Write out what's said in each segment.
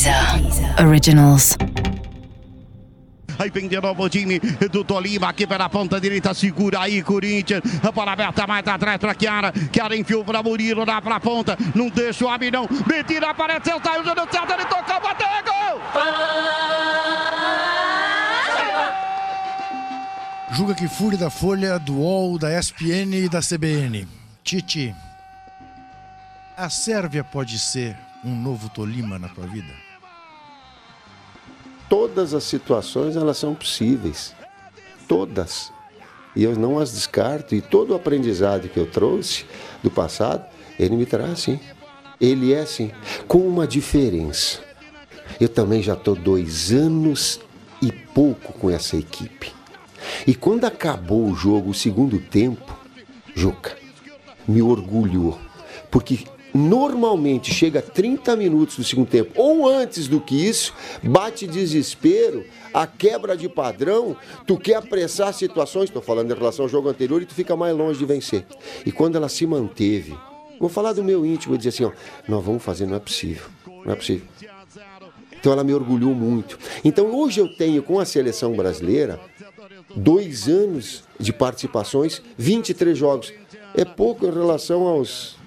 Deezer Originals. Aí vem de novo o time do Tolima aqui pela ponta direita. Segura aí, Corinthians. A bola aberta mais atrás para Chiara. Chiara enfiou para Murilo, lá para a ponta. Não deixa o não. Mentira, apareceu, saiu, já deu certo. Ele tocou, bateu, gol! Julga que fure da Folha, do UOL, da ESPN e da CBN. Titi, a Sérvia pode ser um novo Tolima na tua vida? Todas as situações elas são possíveis. Todas. E eu não as descarto. E todo o aprendizado que eu trouxe do passado, ele me traz assim. Ele é assim. Com uma diferença. Eu também já estou dois anos e pouco com essa equipe. E quando acabou o jogo, o segundo tempo, Juca, me orgulhou. Porque normalmente chega 30 minutos do segundo tempo, ou antes do que isso, bate desespero, a quebra de padrão, tu quer apressar situações, estou falando em relação ao jogo anterior, e tu fica mais longe de vencer. E quando ela se manteve, vou falar do meu íntimo, e dizer assim, ó, nós vamos fazer, não é possível, não é possível. Então ela me orgulhou muito. Então hoje eu tenho com a seleção brasileira dois anos de participações, 23 jogos. É pouco em relação aos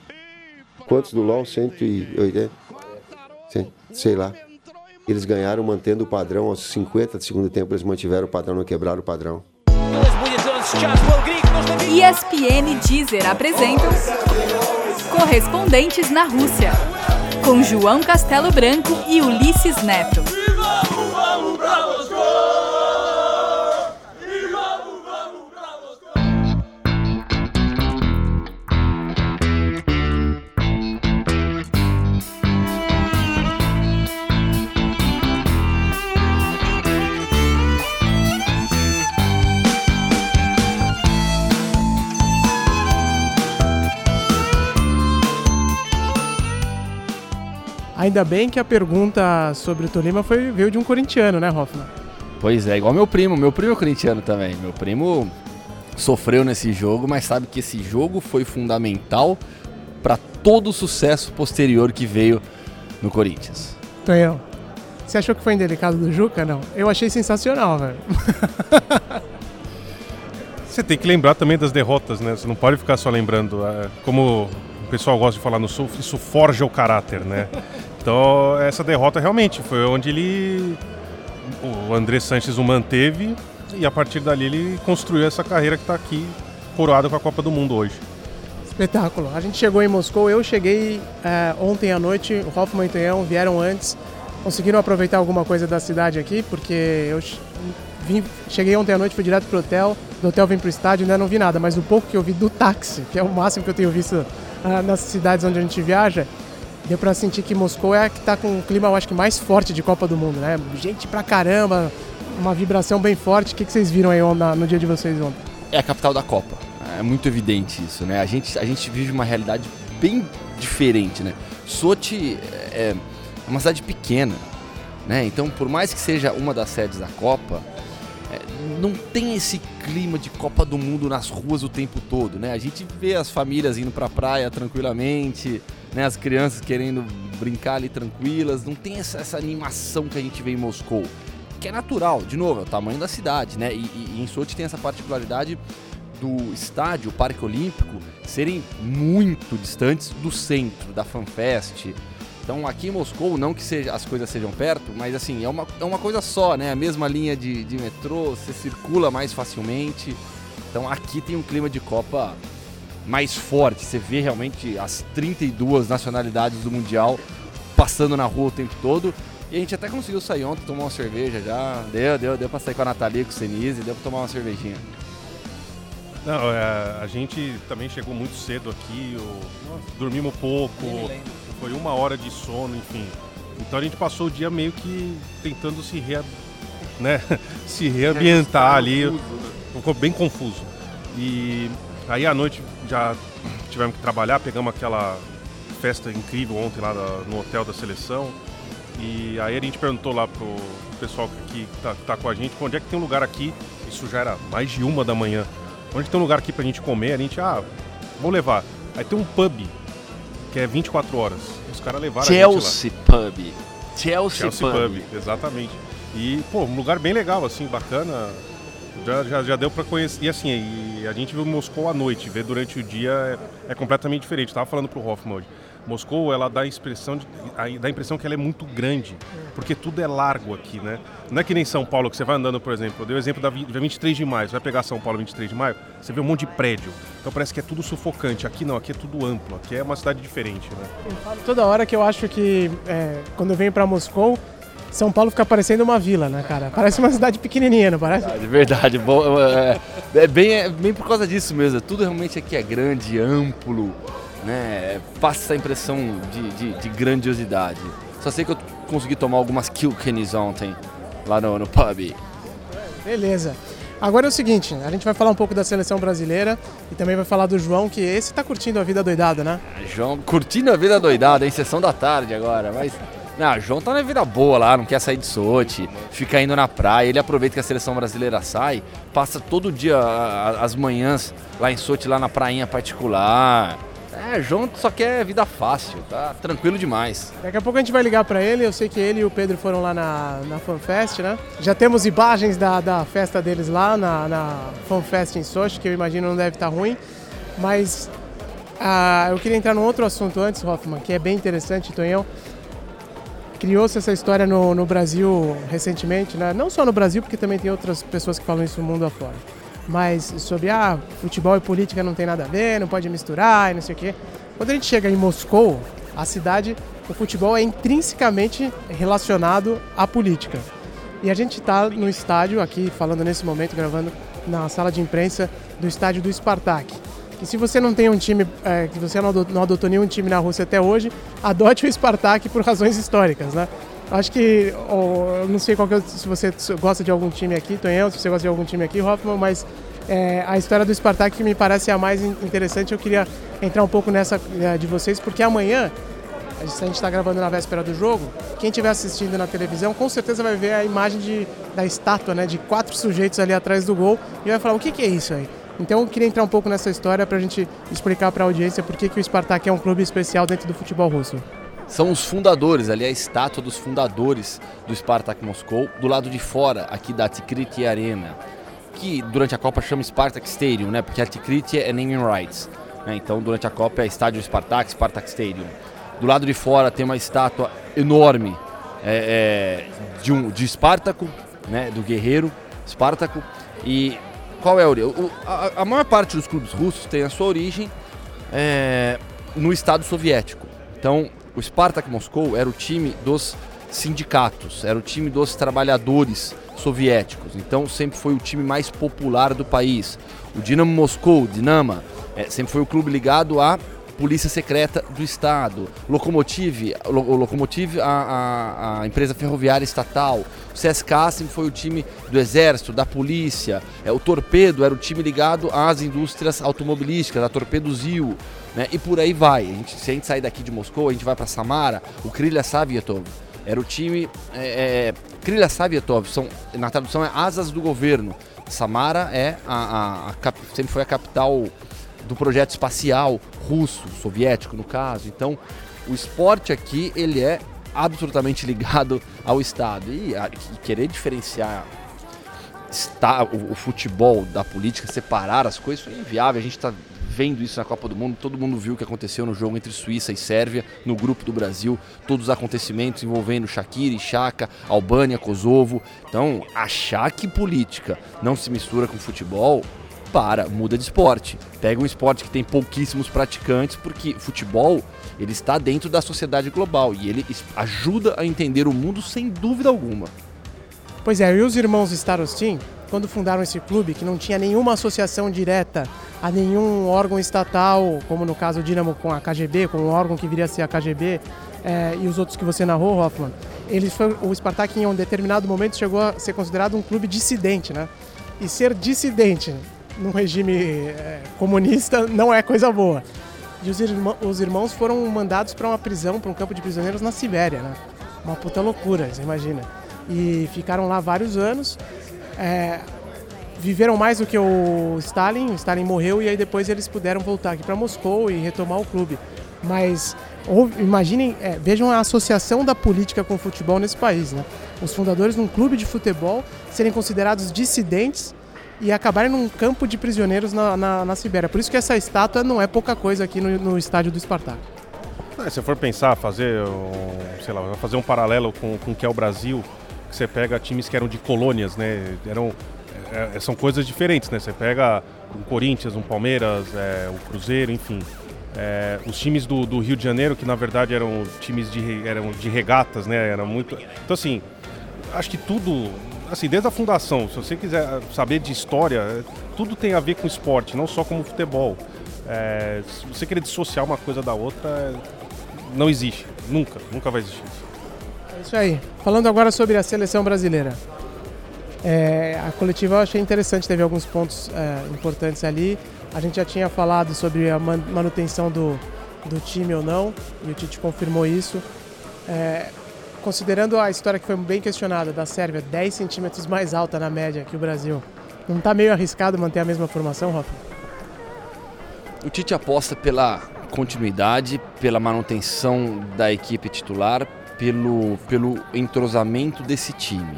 Quantos do LoL? 180? Sei lá. Eles ganharam mantendo o padrão aos 50 do segundo tempo, eles mantiveram o padrão, não quebraram o padrão. ESPN Deezer apresentam Correspondentes na Rússia, com João Castelo Branco e Ulisses Neto. Ainda bem que a pergunta sobre o Tolima foi, veio de um corintiano, né, Hoffman? Pois é, igual meu primo. Meu primo é corintiano também. Meu primo sofreu nesse jogo, mas sabe que esse jogo foi fundamental para todo o sucesso posterior que veio no Corinthians. Tonhão, você achou que foi indelicado do Juca? Não. Eu achei sensacional, velho. Você tem que lembrar também das derrotas, né? Você não pode ficar só lembrando. É, como o pessoal gosta de falar no Sul, isso forja o caráter, né? Então, essa derrota realmente foi onde ele. O André Sanches o manteve e a partir dali ele construiu essa carreira que está aqui coroada com a Copa do Mundo hoje. Espetáculo. A gente chegou em Moscou, eu cheguei é, ontem à noite, o Hoffman e o vieram antes, conseguiram aproveitar alguma coisa da cidade aqui, porque eu vim, cheguei ontem à noite, fui direto pro hotel, do hotel vim pro estádio, ainda não vi nada, mas o pouco que eu vi do táxi, que é o máximo que eu tenho visto ah, nas cidades onde a gente viaja, deu para sentir que Moscou é a que está com o clima, eu acho que mais forte de Copa do Mundo, né? Gente pra caramba, uma vibração bem forte. O que, que vocês viram aí no dia de vocês ontem? É a capital da Copa. É muito evidente isso, né? A gente, a gente vive uma realidade bem diferente, né? Sochi é, é uma cidade pequena, né? Então, por mais que seja uma das sedes da Copa, é, não tem esse clima de Copa do Mundo nas ruas o tempo todo, né? A gente vê as famílias indo pra praia tranquilamente, né, as crianças querendo brincar ali tranquilas, não tem essa, essa, animação que a gente vê em Moscou, que é natural, de novo, é o tamanho da cidade, né? E, e, e em Sochi tem essa particularidade do estádio, o Parque Olímpico, serem muito distantes do centro, da FanFest. Então aqui em Moscou, não que seja, as coisas sejam perto, mas assim, é uma, é uma coisa só, né? A mesma linha de, de metrô, você circula mais facilmente. Então aqui tem um clima de Copa mais forte. Você vê realmente as 32 nacionalidades do Mundial passando na rua o tempo todo. E a gente até conseguiu sair ontem, tomar uma cerveja já. Deu, deu, deu pra sair com a Natalia, com o Senise, deu pra tomar uma cervejinha. Não, é, a gente também chegou muito cedo aqui, o, dormimos pouco, foi uma hora de sono, enfim. Então a gente passou o dia meio que tentando se, rea, né, se reambientar ali. Né? Ficou bem confuso. E Aí à noite já tivemos que trabalhar, pegamos aquela festa incrível ontem lá no hotel da seleção. E aí a gente perguntou lá pro pessoal que tá, tá com a gente, onde é que tem um lugar aqui, isso já era mais de uma da manhã, onde tem um lugar aqui pra gente comer, a gente, ah, vou levar. Aí tem um pub, que é 24 horas. Os caras levaram Chelsea a gente lá. Pub. Chelsea, Chelsea Pub. Pub, exatamente. E, pô, um lugar bem legal, assim, bacana. Já, já, já deu pra conhecer. E assim, e a gente viu Moscou à noite, ver durante o dia é, é completamente diferente. Tava falando pro Hoffman hoje. Moscou, ela dá a impressão, de, dá a impressão que ela é muito grande, porque tudo é largo aqui, né? Não é que nem São Paulo, que você vai andando, por exemplo, eu dei o exemplo da vi- da 23 de maio, você vai pegar São Paulo 23 de maio, você vê um monte de prédio, então parece que é tudo sufocante. Aqui não, aqui é tudo amplo, aqui é uma cidade diferente, né? Toda hora que eu acho que é, quando eu venho pra Moscou, São Paulo fica parecendo uma vila, né, cara? Parece uma cidade pequenininha, não parece? De verdade, bom, é, é bem, é bem por causa disso mesmo. Tudo realmente aqui é grande, amplo, né? Passa essa impressão de, de, de grandiosidade. Só sei que eu consegui tomar algumas Kilkennies ontem, lá no, no pub. Beleza. Agora é o seguinte, a gente vai falar um pouco da seleção brasileira e também vai falar do João, que esse tá curtindo a vida doidada, né? João curtindo a vida doidada, em sessão da tarde agora, mas. Não, João tá na vida boa lá, não quer sair de Sochi, fica indo na praia. Ele aproveita que a seleção brasileira sai, passa todo dia as manhãs lá em Sochi, lá na prainha particular. É, João só quer vida fácil, tá tranquilo demais. Daqui a pouco a gente vai ligar pra ele, eu sei que ele e o Pedro foram lá na, na FanFest, né? Já temos imagens da, da festa deles lá na, na FanFest em Sochi, que eu imagino não deve estar ruim, mas ah, eu queria entrar num outro assunto antes, Hoffman, que é bem interessante, Tonhão. Criou-se essa história no, no Brasil recentemente, né? não só no Brasil, porque também tem outras pessoas que falam isso no mundo afora, mas sobre, ah, futebol e política não tem nada a ver, não pode misturar e não sei o quê. Quando a gente chega em Moscou, a cidade, o futebol é intrinsecamente relacionado à política. E a gente está no estádio, aqui falando nesse momento, gravando na sala de imprensa do estádio do Spartak. E se você não tem um time, é, que você não adotou, não adotou nenhum time na Rússia até hoje, adote o Spartak por razões históricas, né? Acho que, eu não sei qual que é, se você gosta de algum time aqui, Tonhão, se você gosta de algum time aqui, Hoffman, mas é, a história do Spartak me parece a mais in- interessante, eu queria entrar um pouco nessa é, de vocês, porque amanhã a gente está gravando na véspera do jogo. Quem estiver assistindo na televisão, com certeza vai ver a imagem de, da estátua, né, de quatro sujeitos ali atrás do gol e vai falar o que, que é isso aí. Então eu queria entrar um pouco nessa história para a gente explicar para a audiência por que, que o Spartak é um clube especial dentro do futebol russo. São os fundadores, ali a estátua dos fundadores do Spartak Moscou, do lado de fora aqui da Tikrit Arena, que durante a Copa chama Spartak Stadium, né? Porque a é naming rights. né? Então durante a Copa é estádio Spartak, Spartak Stadium. Do lado de fora tem uma estátua enorme é, é, de um de Espartaco, né? Do guerreiro Espartaco. E qual é a origem? O- A, a maior parte dos clubes russos tem a sua origem é, no Estado soviético. Então, o Spartak Moscou era o time dos sindicatos, era o time dos trabalhadores soviéticos. Então, sempre foi o time mais popular do país. O Dinamo Moscou, Dinama, é, sempre foi o clube ligado à polícia secreta do estado. Lokomotiv, o Lo- o Lokomotiv, a, a- a empresa ferroviária estatal. O sempre foi o time do exército, da polícia. É, o Torpedo era o time ligado às indústrias automobilísticas, a Torpedo Zil. Né? E por aí vai. A gente, se a gente sair daqui de Moscou, a gente vai para Samara, o Krylia Saviatov. Era o time. É, é, Krylia Saviatov, são, na tradução é asas do governo. Samara é a, a- a sempre foi a capital do projeto espacial russo, soviético no caso. Então, o esporte aqui ele é absolutamente ligado ao Estado e, a- e querer diferenciar está, o, o futebol da política, separar as coisas, isso é inviável. A gente está vendo isso na Copa do Mundo. Todo mundo viu o que aconteceu no jogo entre Suíça e Sérvia, no grupo do Brasil. Todos os acontecimentos envolvendo Shakira Chaka, Albânia, Kosovo. Então, achar que política não se mistura com futebol, para, muda de esporte. Pega um esporte que tem pouquíssimos praticantes, porque futebol ele está dentro da sociedade global e ele ajuda a entender o mundo sem dúvida alguma. Pois é, e os irmãos Starostin, quando fundaram esse clube, que não tinha nenhuma associação direta a nenhum órgão estatal, como no caso o Dinamo com a KGB, com um órgão que viria a ser a KGB, eh, e os outros que você narrou, Hoffman, eles o Spartak em um determinado momento chegou a ser considerado um clube dissidente, né? E ser dissidente num regime eh, comunista não é coisa boa. E os, irmã- os irmãos foram mandados para uma prisão, para um campo de prisioneiros na Sibéria, né? Uma puta loucura, você imagina. E ficaram lá vários anos. É, viveram mais do que o Stalin. O Stalin morreu e aí depois eles puderam voltar aqui para Moscou e retomar o clube. Mas imaginem, é, vejam a associação da política com o futebol nesse país, né? Os fundadores de um clube de futebol serem considerados dissidentes e acabarem num campo de prisioneiros na, na, na Sibéria. Por isso que essa estátua não é pouca coisa aqui no, no estádio do Spartak. É, se for pensar, fazer um, sei lá, fazer um paralelo com, com o que é o Brasil, que você pega times que eram de colônias, né? Eram, é, são coisas diferentes, né? Você pega um Corinthians, um Palmeiras, é, um Cruzeiro, enfim. É, os times do, do, Rio de Janeiro, que na verdade eram times de, eram de regatas, né? Era muito. Então assim, acho que tudo, assim, desde a fundação, se você quiser saber de história, tudo tem a ver com esporte, não só como futebol. É, se você querer dissociar uma coisa da outra, não existe. Nunca, nunca vai existir isso. É isso aí. Falando agora sobre a seleção brasileira. É, a coletiva eu achei interessante, teve alguns pontos é, importantes ali. A gente já tinha falado sobre a manutenção do, do time ou não, e o Tite confirmou isso. É, considerando a história que foi bem questionada da Sérvia, 10 centímetros mais alta na média que o Brasil, não está meio arriscado manter a mesma formação, Rafa? O Tite aposta pela continuidade, pela manutenção da equipe titular, pelo, pelo entrosamento desse time.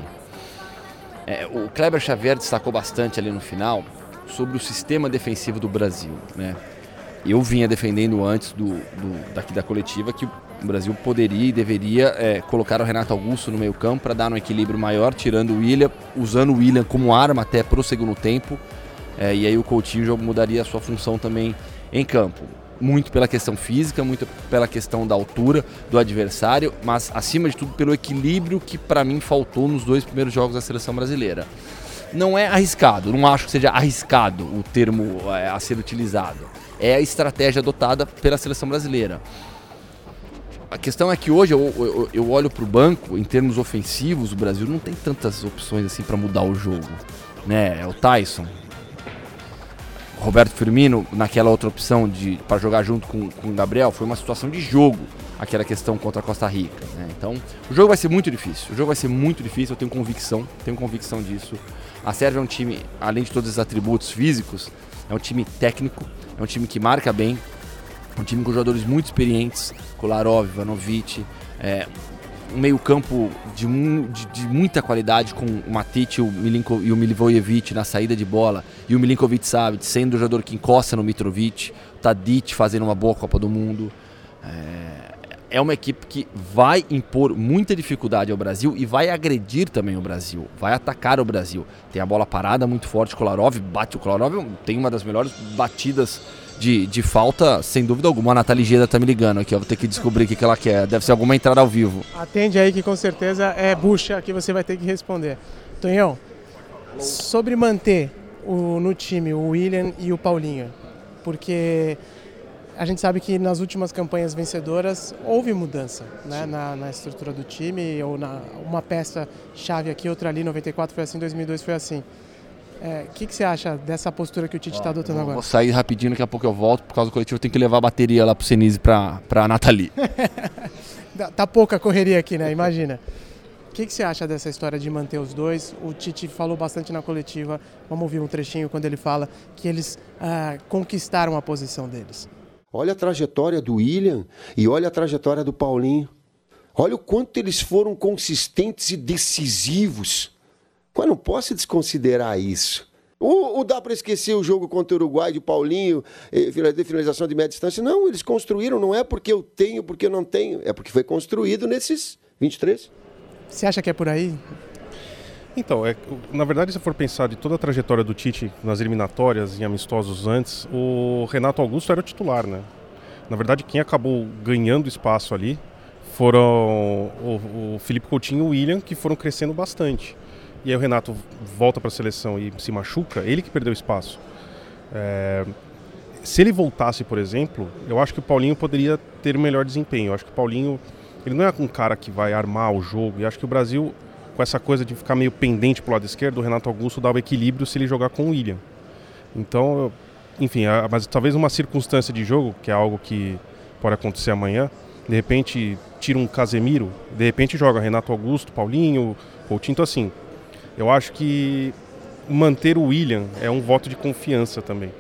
É, o Kleber Xavier destacou bastante ali no final sobre o sistema defensivo do Brasil. Né? Eu vinha defendendo antes do, do daqui da coletiva que o Brasil poderia e deveria é, colocar o Renato Augusto no meio campo para dar um equilíbrio maior, tirando o William, usando o William como arma até para o segundo tempo. É, e aí o Coutinho mudaria a sua função também em campo muito pela questão física, muito pela questão da altura do adversário, mas acima de tudo pelo equilíbrio que para mim faltou nos dois primeiros jogos da seleção brasileira. Não é arriscado, não acho que seja arriscado o termo é, a ser utilizado. É a estratégia adotada pela seleção brasileira. A questão é que hoje eu, eu, eu olho para o banco, em termos ofensivos, o Brasil não tem tantas opções assim para mudar o jogo. Né? É o Tyson, Roberto Firmino naquela outra opção de para jogar junto com, com o Gabriel foi uma situação de jogo aquela questão contra a Costa Rica. Né? Então o jogo vai ser muito difícil. O jogo vai ser muito difícil. Eu tenho convicção, tenho convicção disso. A Sérvia é um time, além de todos os atributos físicos, é um time técnico, é um time que marca bem, um time com jogadores muito experientes, Kolarov, Ivanovic, é, um meio-campo de, de, de, muita qualidade com o Matic o e o Milivojevic na saída de bola e o Milinkovic Savic sendo o jogador que encosta no Mitrovic, o Tadic fazendo uma boa Copa do Mundo. É, é uma equipe que vai impor muita dificuldade ao Brasil e vai agredir também o Brasil, vai atacar o Brasil. Tem a bola parada muito forte, Kolarov bate o Kolarov, tem uma das melhores batidas de, de falta, sem dúvida alguma. A Nathalie Geda tá me ligando aqui, ó. Vou ter que descobrir o que, que ela quer. Deve ser alguma entrada ao vivo. Atende aí que com certeza é bucha que você vai ter que responder. Tonhão, sobre manter o, no time o William e o Paulinho, porque a gente sabe que nas últimas campanhas vencedoras houve mudança né, na, na, estrutura do time, ou na, uma peça chave aqui, outra ali, 94 foi assim, 2002 foi assim. O é, que, que você acha dessa postura que o Tite está adotando agora? Vou sair rapidinho, daqui a pouco eu volto. Por causa do coletivo, eu tenho que levar a bateria lá pro Senise para a Nathalie. tá pouca correria aqui, né? Imagina. O que, que você acha dessa história de manter os dois? O Tite falou bastante na coletiva. Vamos ouvir um trechinho quando ele fala que eles ah, conquistaram a posição deles. Olha a trajetória do William e olha a trajetória do Paulinho. Olha o quanto eles foram consistentes e decisivos. Mas não posso desconsiderar isso. Ou, ou dá para esquecer o jogo contra o Uruguai de Paulinho, eh, de finalização de média distância? Não, eles construíram, não é porque eu tenho, porque eu não tenho, é porque foi construído nesses 23. Você acha que é por aí? Então, é, na verdade, se for pensar de toda a trajetória do Tite nas eliminatórias, em amistosos antes, o Renato Augusto era o titular, né? Na verdade, quem acabou ganhando espaço ali foram o, o Felipe Coutinho e o William, que foram crescendo bastante e aí o Renato volta para a seleção e se machuca, ele que perdeu espaço. É, se ele voltasse, por exemplo, eu acho que o Paulinho poderia ter melhor desempenho. Eu acho que o Paulinho, ele não é um cara que vai armar o jogo. E acho que o Brasil, com essa coisa de ficar meio pendente pro lado esquerdo, o Renato Augusto dá o equilíbrio se ele jogar com o William. Então, enfim, mas talvez uma circunstância de jogo, que é algo que pode acontecer amanhã, de repente tira um Casemiro, de repente joga Renato Augusto, Paulinho, Coutinho, então assim, eu acho que manter o William é um voto de confiança também.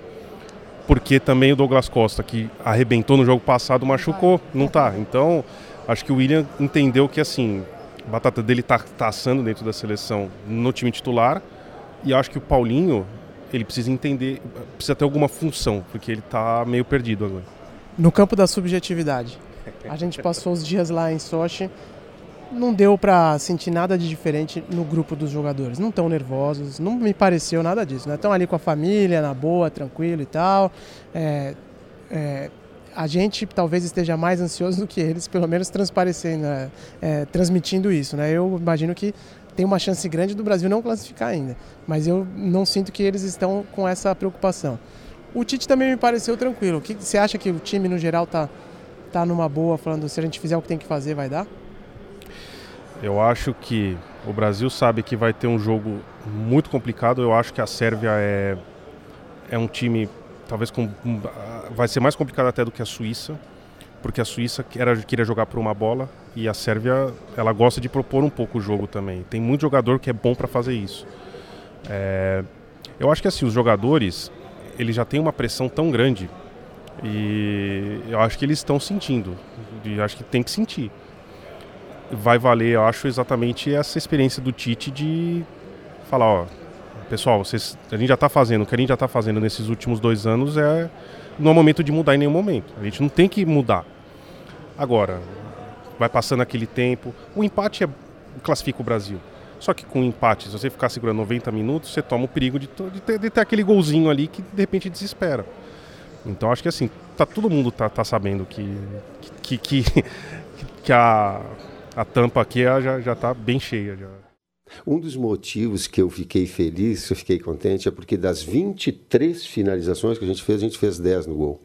porque também o Douglas Costa, que arrebentou no jogo passado, machucou, não tá. Então, acho que o William entendeu que assim, a batata dele tá, tá assando dentro da seleção no time titular, e acho que o Paulinho, ele precisa entender, precisa ter alguma função, porque ele tá meio perdido agora. No campo da subjetividade. A gente passou os dias lá em Sochi, não deu para sentir nada de diferente no grupo dos jogadores. Não estão nervosos, não me pareceu nada disso. Estão né? ali com a família, na boa, tranquilo e tal. É, é, a gente talvez esteja mais ansioso do que eles, pelo menos transparecendo, né? é, transmitindo isso. Né? Eu imagino que tem uma chance grande do Brasil não classificar ainda, mas eu não sinto que eles estão com essa preocupação. O Tite também me pareceu tranquilo. O que você acha que o time no geral está tá numa boa, falando se a gente fizer o que tem que fazer, vai dar? Eu acho que o Brasil sabe que vai ter um jogo muito complicado. Eu acho que a Sérvia é, é um time, talvez com, vai ser mais complicado até do que a Suíça, porque a Suíça era, queria jogar por uma bola e a Sérvia ela gosta de propor um pouco o jogo também. Tem muito jogador que é bom para fazer isso. É, eu acho que assim os jogadores eles já têm uma pressão tão grande e eu acho que eles estão sentindo. E acho que tem que sentir vai valer, eu acho, exatamente essa experiência do Tite de falar, ó, pessoal, vocês, a gente já está fazendo, o que a gente já está fazendo nesses últimos dois anos é não é momento de mudar em nenhum momento. A gente não tem que mudar. Agora, vai passando aquele tempo. O empate é, classifica o Brasil. Só que com o empate, se você ficar segurando 90 minutos, você toma o perigo de, de, ter, de ter, aquele golzinho ali que de repente desespera. Então acho que assim, tá, todo mundo tá, tá sabendo que, que, que, que a, a tampa aqui já já está bem cheia já. Um dos motivos que eu fiquei feliz, eu fiquei contente, é porque das 23 finalizações que a gente fez, a gente fez 10 no gol.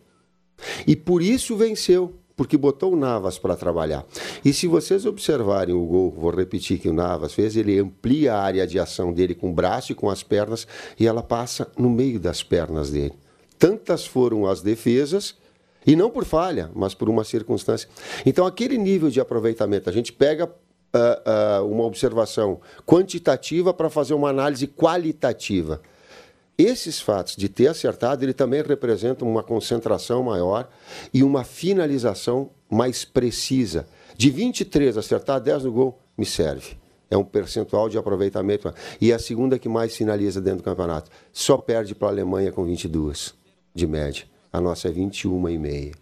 E por isso venceu, porque botou o Navas para trabalhar. E se vocês observarem o gol, vou repetir que o Navas fez, ele amplia a área de ação dele com o braço e com as pernas, e ela passa no meio das pernas dele. Tantas foram as defesas e não por falha, mas por uma circunstância. Então, aquele nível de aproveitamento, a gente pega uh, uh, uma observação quantitativa para fazer uma análise qualitativa. Esses fatos de ter acertado, ele também representam uma concentração maior e uma finalização mais precisa. De 23 acertar, 10 no gol, me serve. É um percentual de aproveitamento. E é a segunda que mais finaliza dentro do campeonato. Só perde para a Alemanha com 22 de média. A nossa é 21 e meia.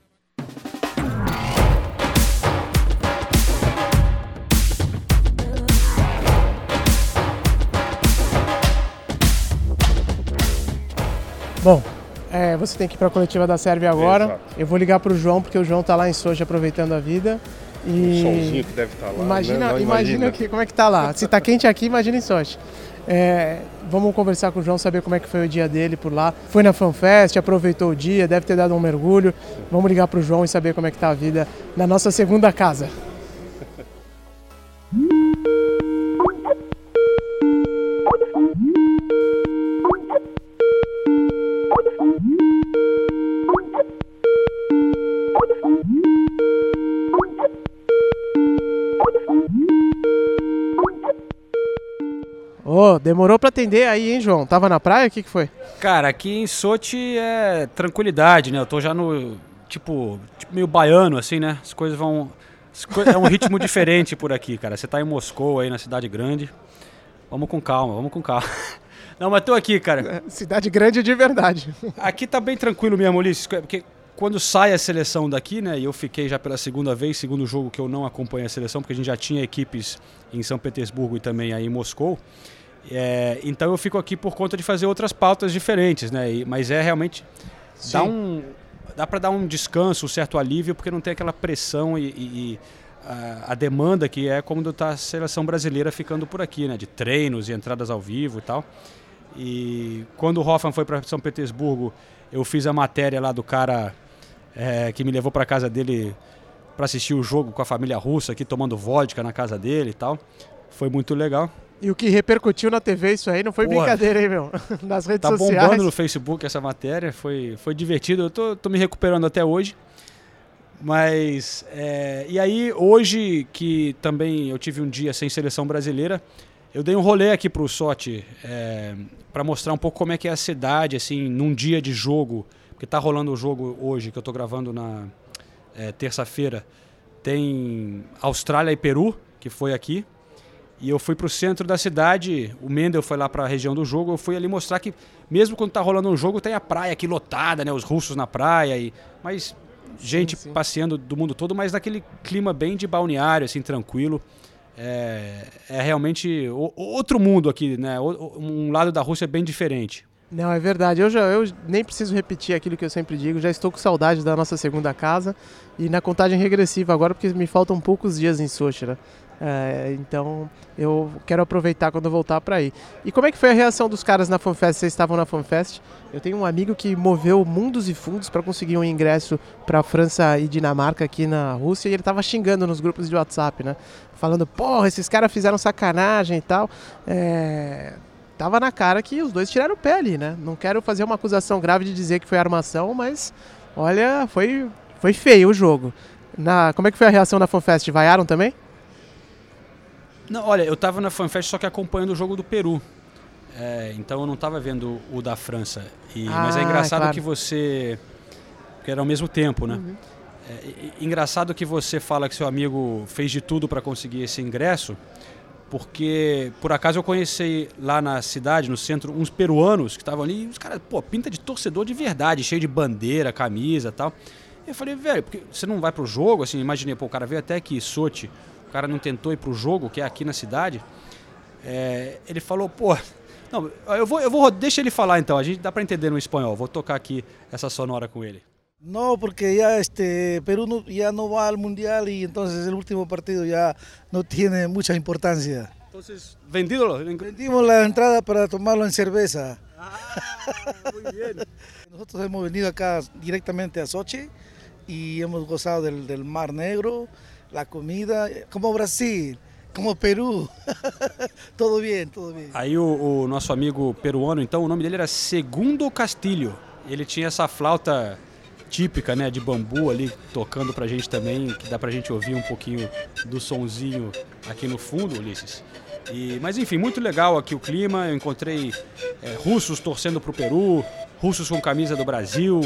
Bom, é, você tem que ir para a coletiva da Sérvia agora. Exato. Eu vou ligar para o João, porque o João está lá em Soja aproveitando a vida. E... O solzinho que deve estar tá lá. Imagina, né? imagina, imagina. Que, como é que está lá. Se está quente aqui, imagina em Sochi. É, vamos conversar com o João, saber como é que foi o dia dele por lá. Foi na FanFest, aproveitou o dia, deve ter dado um mergulho. Vamos ligar para o João e saber como é que está a vida na nossa segunda casa. Ô, oh, demorou para atender aí, hein, João? Tava na praia? O que, que foi? Cara, aqui em Sochi é tranquilidade, né? Eu tô já no, tipo, tipo meio baiano, assim, né? As coisas vão... É um ritmo diferente por aqui, cara. Você tá em Moscou, aí na cidade grande. Vamos com calma, vamos com calma. Não, mas tô aqui, cara. É, cidade grande de verdade. Aqui tá bem tranquilo mesmo, Ulisses. Porque quando sai a seleção daqui, né? E eu fiquei já pela segunda vez, segundo jogo que eu não acompanho a seleção, porque a gente já tinha equipes em São Petersburgo e também aí em Moscou. É, então eu fico aqui por conta de fazer outras pautas diferentes, né? E, mas é realmente Sim. dá um dá para dar um descanso, um certo alívio, porque não tem aquela pressão e, e a, a, demanda que é como está a seleção brasileira ficando por aqui, né? De treinos e entradas ao vivo e tal. E quando o Hoffman foi para São Petersburgo, eu fiz a matéria lá do cara é, que me levou para casa dele para assistir o jogo com a família russa aqui tomando vodka na casa dele e tal. Foi muito legal. E o que repercutiu na TV isso aí não foi Porra. brincadeira, hein, meu? Nas redes tá sociais. Tá bombando no Facebook essa matéria, foi, foi divertido. Eu tô, tô me recuperando até hoje. Mas, é, e aí, hoje que também eu tive um dia sem seleção brasileira, eu dei um rolê aqui pro Sote é, para mostrar um pouco como é que é a cidade, assim, num dia de jogo, porque tá rolando o jogo hoje, que eu tô gravando na é, terça-feira, tem Austrália e Peru, que foi aqui. E eu fui pro centro da cidade, o Mendel foi lá para a região do jogo, eu fui ali mostrar que mesmo quando tá rolando um jogo, tem a praia aqui lotada, né, os russos na praia e mas gente sim, sim. passeando do mundo todo, mas naquele clima bem de balneário, assim, tranquilo. É, é realmente outro mundo aqui, né? Um lado da Rússia bem diferente. Não, é verdade. Eu, já, eu nem preciso repetir aquilo que eu sempre digo. Já estou com saudade da nossa segunda casa e na contagem regressiva agora, porque me faltam poucos dias em Sochi, né? É, então eu quero aproveitar quando voltar para ir. E como é que foi a reação dos caras na FanFest? Vocês estavam na FanFest? Eu tenho um amigo que moveu mundos e fundos para conseguir um ingresso para França e Dinamarca aqui na Rússia e ele estava xingando nos grupos de WhatsApp, né? Falando, porra, esses caras fizeram sacanagem e tal. É... Tava na cara que os dois tiraram o pé ali, né? Não quero fazer uma acusação grave de dizer que foi armação, mas olha, foi, foi feio o jogo. Na, como é que foi a reação na FanFest? Vaiaram também? Não, olha, eu estava na FanFest só que acompanhando o jogo do Peru. É, então eu não estava vendo o da França. E, ah, mas é engraçado claro. que você. que era ao mesmo tempo, né? Uhum. É, engraçado que você fala que seu amigo fez de tudo para conseguir esse ingresso, porque por acaso eu conheci lá na cidade, no centro, uns peruanos que estavam ali, os caras, pô, pinta de torcedor de verdade, cheio de bandeira, camisa tal. Eu falei, velho, porque você não vai pro jogo? Assim, imaginei, pô, o cara veio até aqui, Sochi, o cara não tentou ir pro jogo, que é aqui na cidade. É, ele falou, pô, não, eu vou, eu vou, deixa ele falar então, a gente dá para entender no espanhol. Vou tocar aqui essa sonora com ele. No, porque ya este Perú no, ya no va al mundial y entonces el último partido ya no tiene mucha importancia. Entonces, Vendimos la entrada para tomarlo en cerveza. Ah, muy bien. Nosotros hemos venido acá directamente a Sochi y hemos gozado del, del Mar Negro, la comida, como Brasil, como Peru. tudo bem, tudo bem. Aí o, o, nosso amigo peruano, então, o nome dele era Segundo Castilho. Ele tinha essa flauta típica, né, de bambu ali tocando pra gente também, que dá pra gente ouvir um pouquinho do sonzinho aqui no fundo, Ulisses. E, mas enfim, muito legal aqui o clima. Eu encontrei é, russos torcendo para o Peru, russos com camisa do Brasil,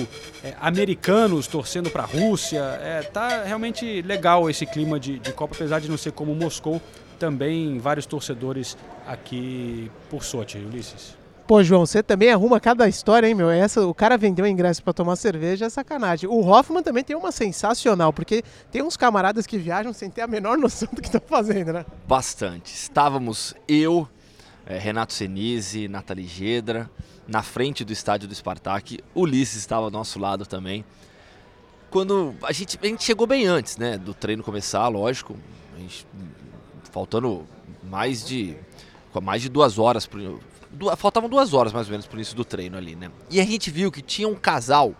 é, americanos torcendo para a Rússia. É, tá realmente legal esse clima de, de Copa, apesar de não ser como Moscou, também vários torcedores aqui por sorte, Ulisses. Pô, João, você também arruma cada história, hein, meu? Essa, o cara vendeu ingresso para tomar cerveja, é sacanagem. O Hoffman também tem uma sensacional, porque tem uns camaradas que viajam sem ter a menor noção do que estão fazendo, né? Bastante. Estávamos eu, é, Renato Senise, Nathalie Gedra, na frente do estádio do Spartak. Ulisses estava ao nosso lado também. Quando a gente, a gente chegou bem antes, né, do treino começar, lógico. Gente, faltando mais de mais de duas horas duas, faltavam duas horas mais ou menos pro início do treino ali, né? E a gente viu que tinha um casal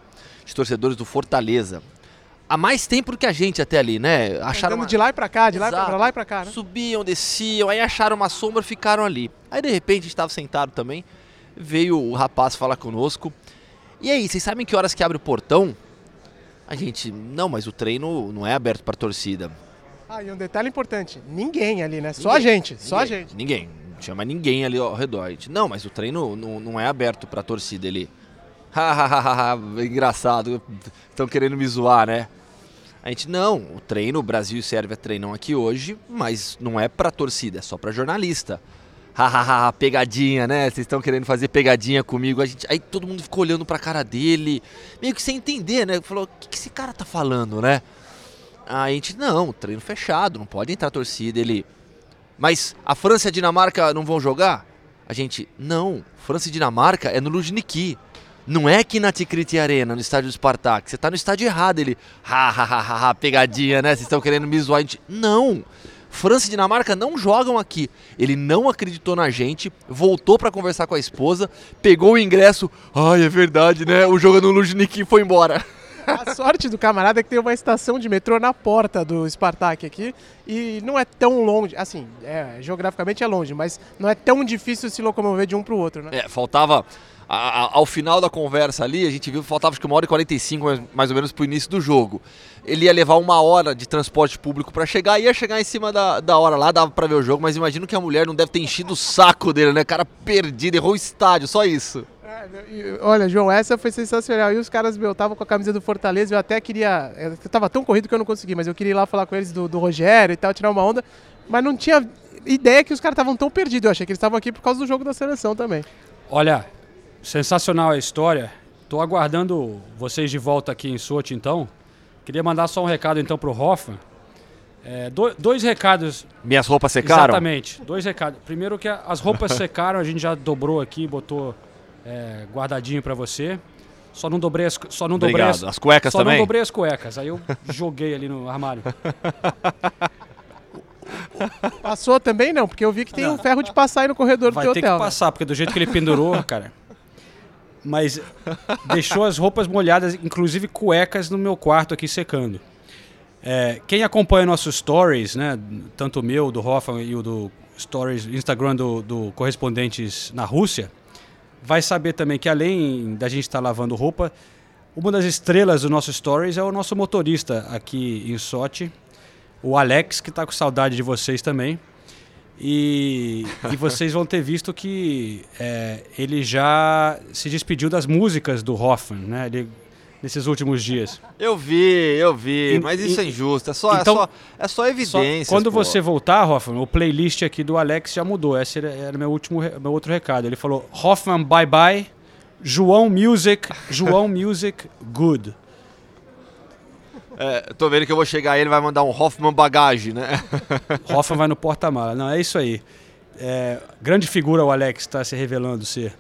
de torcedores do Fortaleza há mais tempo do que a gente até ali, né? Acharam uma... de lá e pra cá, de Exato. lá pra, lá e pra cá, né? Subiam, desciam, aí acharam uma sombra, ficaram ali. Aí de repente a gente estava sentado também, veio o rapaz falar conosco. E aí, vocês sabem que horas que abre o portão? A gente, não, mas o treino não é aberto para torcida. Ah, e um detalhe importante, ninguém ali, né? Ninguém, só a gente, ninguém, só a gente. Ninguém, tinha mais ninguém ali ao redor. A gente, não, mas o treino não, não é aberto para torcida. Ele, hahaha, engraçado, estão querendo me zoar, né? A gente, não, o treino, o Brasil e Sérvia treinam aqui hoje, mas não é para torcida, é só para jornalista hahaha, pegadinha, né? Vocês estão querendo fazer pegadinha comigo. A gente, aí todo mundo ficou olhando pra cara dele, meio que sem entender, né? Falou, o que, que esse cara tá falando, né? Aí a gente, não, treino fechado, não pode entrar torcida. Ele, mas a França e a Dinamarca não vão jogar? A gente, não, França e Dinamarca é no Luzhniki. Não é aqui na Tikriti Arena, no estádio do Spartak. Você tá no estádio errado. Ele, hahaha, pegadinha, né? Vocês estão querendo me zoar. A gente, não. França e Dinamarca não jogam aqui. Ele não acreditou na gente, voltou para conversar com a esposa, pegou o ingresso. Ai, é verdade, né? O jogo é no Luzhniki e foi embora. A sorte do camarada é que tem uma estação de metrô na porta do Spartak aqui e não é tão longe, assim, é, geograficamente é longe, mas não é tão difícil se locomover de um para o outro, né? É, faltava a, a, ao final da conversa ali, a gente viu que faltava acho que uma hora e 45 mais, mais ou menos para o início do jogo. Ele ia levar uma hora de transporte público para chegar, ia chegar em cima da, da hora lá, dava para ver o jogo, mas imagino que a mulher não deve ter enchido o saco dele, né? Cara perdido, errou o estádio, só isso. Olha, João, essa foi sensacional. E os caras, meu, estavam com a camisa do Fortaleza. Eu até queria. Eu tava tão corrido que eu não consegui, mas eu queria ir lá falar com eles do, do Rogério e tal, tirar uma onda. Mas não tinha ideia que os caras estavam tão perdidos. Eu achei que eles estavam aqui por causa do jogo da seleção também. Olha, sensacional a história. Tô aguardando vocês de volta aqui em Sochi, então. Queria mandar só um recado, então, pro Hoffman. É, do- dois recados. Minhas roupas secaram? Exatamente. Dois recados. Primeiro que as roupas secaram, a gente já dobrou aqui, botou é, guardadinho pra você. Só não dobrei as, só não dobrei Obrigado. As cuecas só também? não dobrei as cuecas. Aí eu joguei ali no armário. Passou também não, porque eu vi que tem um ferro de passar aí no corredor do Vai teu ter hotel. que passar, porque do jeito que ele pendurou, cara. Mas deixou as roupas molhadas, inclusive cuecas, no meu quarto aqui secando. É, quem acompanha nossos stories, né, tanto o meu, do Hoffman e o do stories Instagram do, do Correspondentes na Rússia, vai saber também que além da gente estar lavando roupa, uma das estrelas do nosso stories é o nosso motorista aqui em Sochi, o Alex, que está com saudade de vocês também. E, e vocês vão ter visto que é, ele já se despediu das músicas do Hoffman, né? Ele- nesses últimos dias. Eu vi, eu vi, E- mas isso e- é injusto. É só, Então, é só, é só evidência. Quando você voltar, Hoffman, o playlist aqui do Alex já mudou. Esse era, meu último, meu outro recado. Ele falou: Hoffman, bye bye. João Music, João Music, good. É, tô vendo que eu vou chegar aí, ele vai mandar um Hoffman bagagem, né? Hoffman vai no porta-mala. Não, é isso aí. É, grande figura o Alex está se revelando ser.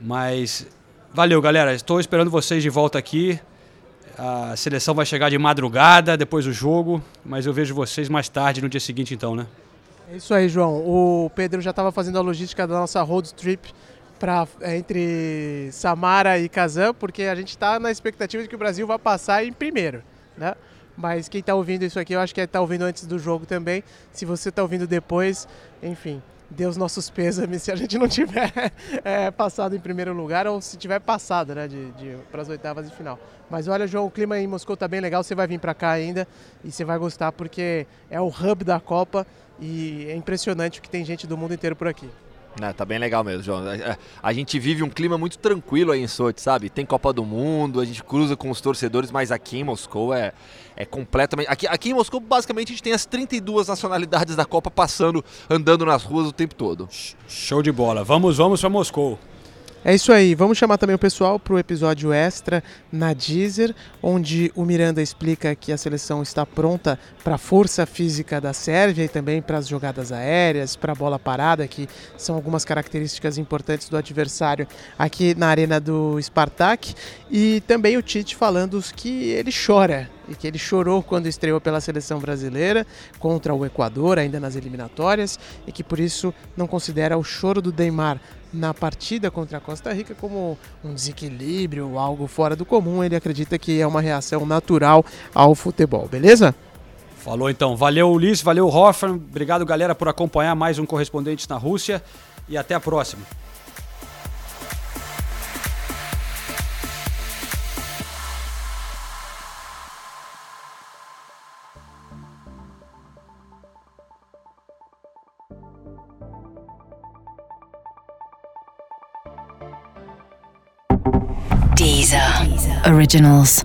Mas valeu, galera. Estou esperando vocês de volta aqui. A seleção vai chegar de madrugada depois do jogo, mas eu vejo vocês mais tarde no dia seguinte, então, né? É isso aí, João. O Pedro já estava fazendo a logística da nossa road trip pra, é, entre Samara e Kazan, porque a gente está na expectativa de que o Brasil vá passar em primeiro, né? Mas quem está ouvindo isso aqui, eu acho que está ouvindo antes do jogo também. Se você está ouvindo depois, enfim, dê os nossos pêsames se a gente não tiver é, passado em primeiro lugar ou se tiver passado, né, de, para as oitavas de final. Mas olha, João, o clima em Moscou tá bem legal. Você vai vir para cá ainda e você vai gostar porque é o hub da Copa e é impressionante que tem gente do mundo inteiro por aqui. É, tá bem legal mesmo, João. A gente vive um clima muito tranquilo aí em Sochi, sabe? Tem Copa do Mundo, a gente cruza com os torcedores, mas aqui em Moscou é, é completamente. Aqui, aqui em Moscou, basicamente, a gente tem as 32 nacionalidades da Copa passando, andando nas ruas o tempo todo. Show de bola. Vamos, vamos para Moscou. É isso aí, vamos chamar também o pessoal para o episódio extra na Deezer, onde o Miranda explica que a seleção está pronta para a força física da Sérvia e também para as jogadas aéreas, para a bola parada, que são algumas características importantes do adversário aqui na arena do Spartak. E também o Tite falando que ele chora e que ele chorou quando estreou pela seleção brasileira contra o Equador, ainda nas eliminatórias, e que por isso não considera o choro do Neymar na partida contra a Costa Rica como um desequilíbrio, algo fora do comum. Ele acredita que é uma reação natural ao futebol, beleza? Falou então. Valeu, Ulisses. Valeu, Hoffman. Obrigado, galera, por acompanhar mais um Correspondentes na Rússia. E até a próxima. Originals.